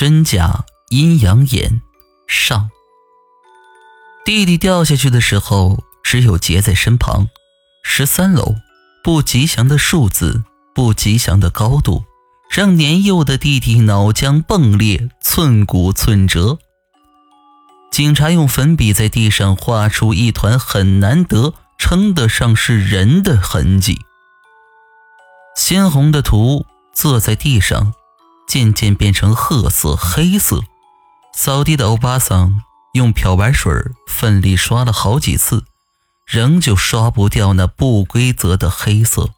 真假阴阳眼上。弟弟掉下去的时候，只有杰在身旁。十三楼，不吉祥的数字，不吉祥的高度，让年幼的弟弟脑浆迸裂，寸骨寸折。警察用粉笔在地上画出一团很难得、称得上是人的痕迹。鲜红的图坐在地上，渐渐变成褐色、黑色。扫地的欧巴桑用漂白水奋力刷了好几次，仍旧刷不掉那不规则的黑色，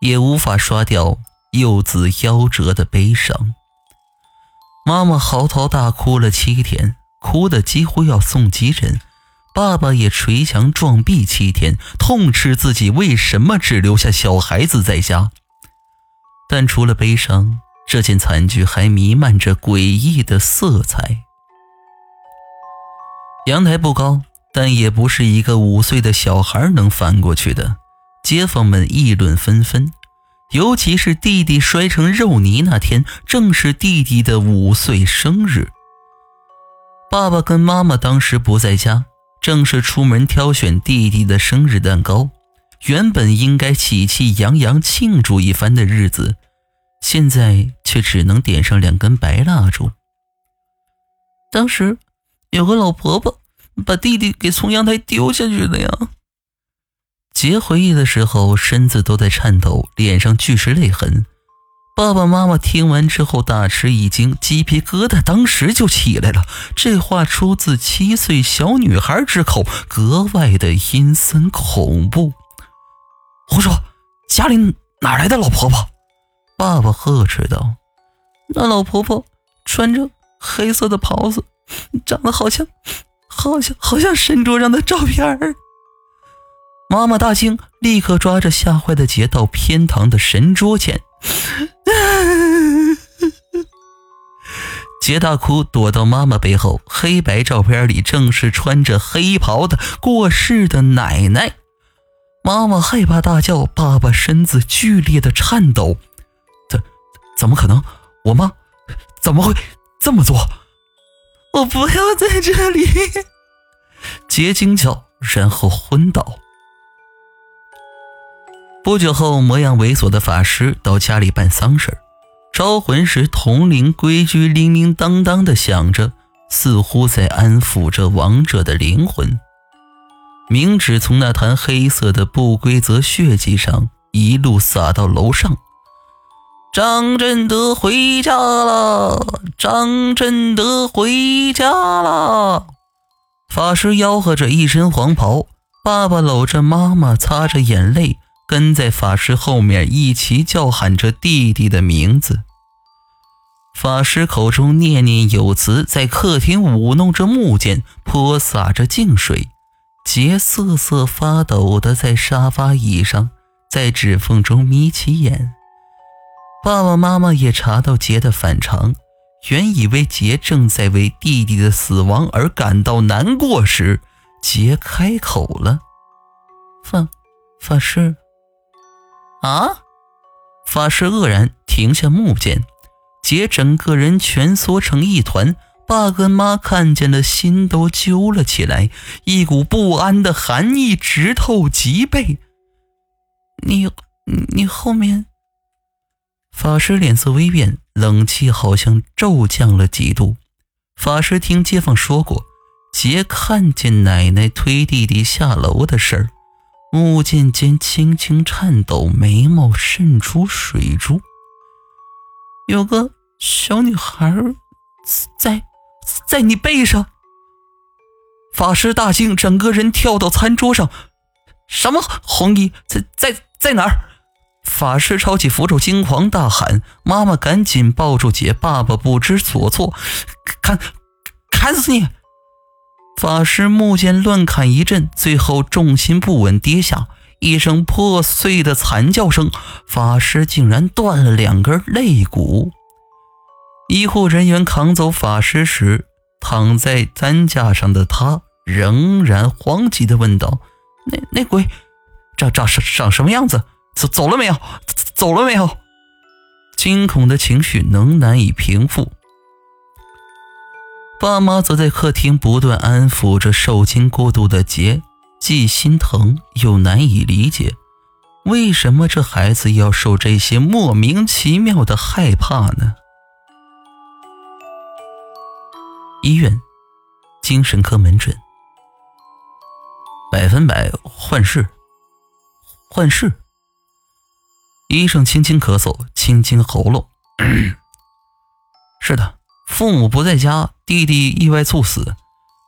也无法刷掉幼子夭折的悲伤。妈妈嚎啕大哭了七天。哭得几乎要送急诊，爸爸也捶墙撞壁七天，痛斥自己为什么只留下小孩子在家。但除了悲伤，这件惨剧还弥漫着诡异的色彩。阳台不高，但也不是一个五岁的小孩能翻过去的。街坊们议论纷纷，尤其是弟弟摔成肉泥那天，正是弟弟的五岁生日。爸爸跟妈妈当时不在家，正是出门挑选弟弟的生日蛋糕。原本应该喜气洋洋庆祝一番的日子，现在却只能点上两根白蜡烛。当时有个老婆婆把弟弟给从阳台丢下去的呀。杰回忆的时候，身子都在颤抖，脸上俱是泪痕。爸爸妈妈听完之后大吃一惊，鸡皮疙瘩当时就起来了。这话出自七岁小女孩之口，格外的阴森恐怖。胡说！家里哪来的老婆婆？爸爸呵斥道：“那老婆婆穿着黑色的袍子，长得好像，好像，好像神桌上的照片儿。”妈妈大惊，立刻抓着吓坏的杰到偏堂的神桌前。杰大哭，躲到妈妈背后。黑白照片里正是穿着黑袍的过世的奶奶。妈妈害怕大叫，爸爸身子剧烈的颤抖。怎么可能？我妈怎么会这么做？我不要在这里！杰惊叫，然后昏倒。不久后，模样猥琐的法师到家里办丧事招魂时，铜铃规矩铃铃当当的响着，似乎在安抚着亡者的灵魂。冥纸从那滩黑色的不规则血迹上一路洒到楼上。张振德回家了，张振德回家了。法师吆喝着，一身黄袍，爸爸搂着妈妈，擦着眼泪。跟在法师后面一起叫喊着弟弟的名字。法师口中念念有词，在客厅舞弄着木剑，泼洒着净水。杰瑟瑟发抖的在沙发椅上，在指缝中眯起眼。爸爸妈妈也查到杰的反常，原以为杰正在为弟弟的死亡而感到难过时，杰开口了：“法法师。”啊！法师愕然停下木剑，杰整个人蜷缩成一团。爸跟妈看见了，心都揪了起来，一股不安的寒意直透脊背。你你后面？法师脸色微变，冷气好像骤降了几度。法师听街坊说过，杰看见奶奶推弟弟下楼的事儿。木剑尖轻轻颤抖，眉毛渗出水珠。有个小女孩在在你背上。法师大惊，整个人跳到餐桌上。什么红衣在在在哪儿？法师抄起符咒，惊慌大喊。妈妈赶紧抱住姐，爸爸不知所措。砍砍死你！法师木剑乱砍一阵，最后重心不稳跌下，一声破碎的惨叫声，法师竟然断了两根肋骨。医护人员扛走法师时，躺在担架上的他仍然慌急地问道：“那那鬼长长什长什么样子？走走了没有？走了没有？”惊恐的情绪能难以平复。爸妈则在客厅不断安抚着受惊过度的杰，既心疼又难以理解，为什么这孩子要受这些莫名其妙的害怕呢？医院，精神科门诊，百分百幻视，幻视。医生轻轻咳嗽，清清喉咙。是的。父母不在家，弟弟意外猝死，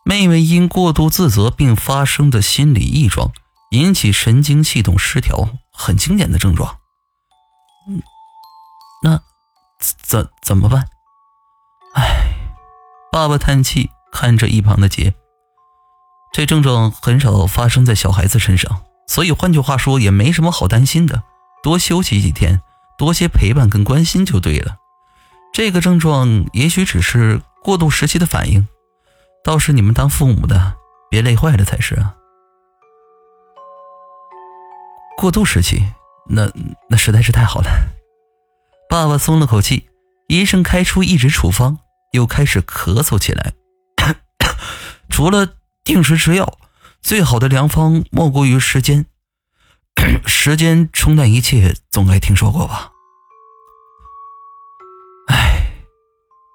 妹妹因过度自责并发生的心理异状，引起神经系统失调，很经典的症状。那怎怎么办？唉，爸爸叹气，看着一旁的杰，这症状很少发生在小孩子身上，所以换句话说，也没什么好担心的，多休息几天，多些陪伴跟关心就对了。这个症状也许只是过渡时期的反应，倒是你们当父母的别累坏了才是啊。过渡时期，那那实在是太好了。爸爸松了口气，医生开出一纸处方，又开始咳嗽起来。除了定时吃药，最好的良方莫过于时间。时间冲淡一切，总该听说过吧。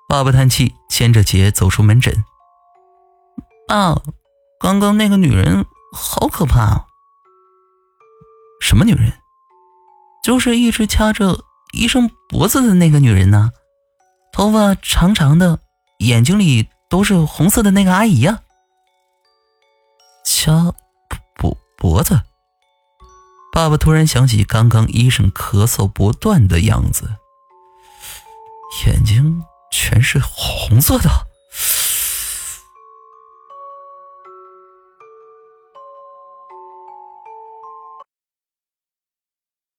爸爸叹气，牵着杰走出门诊。爸，刚刚那个女人好可怕啊！什么女人？就是一直掐着医生脖子的那个女人呢，头发长长的，眼睛里都是红色的那个阿姨呀。掐脖脖子？爸爸突然想起刚刚医生咳嗽不断的样子，眼睛。全是红色的。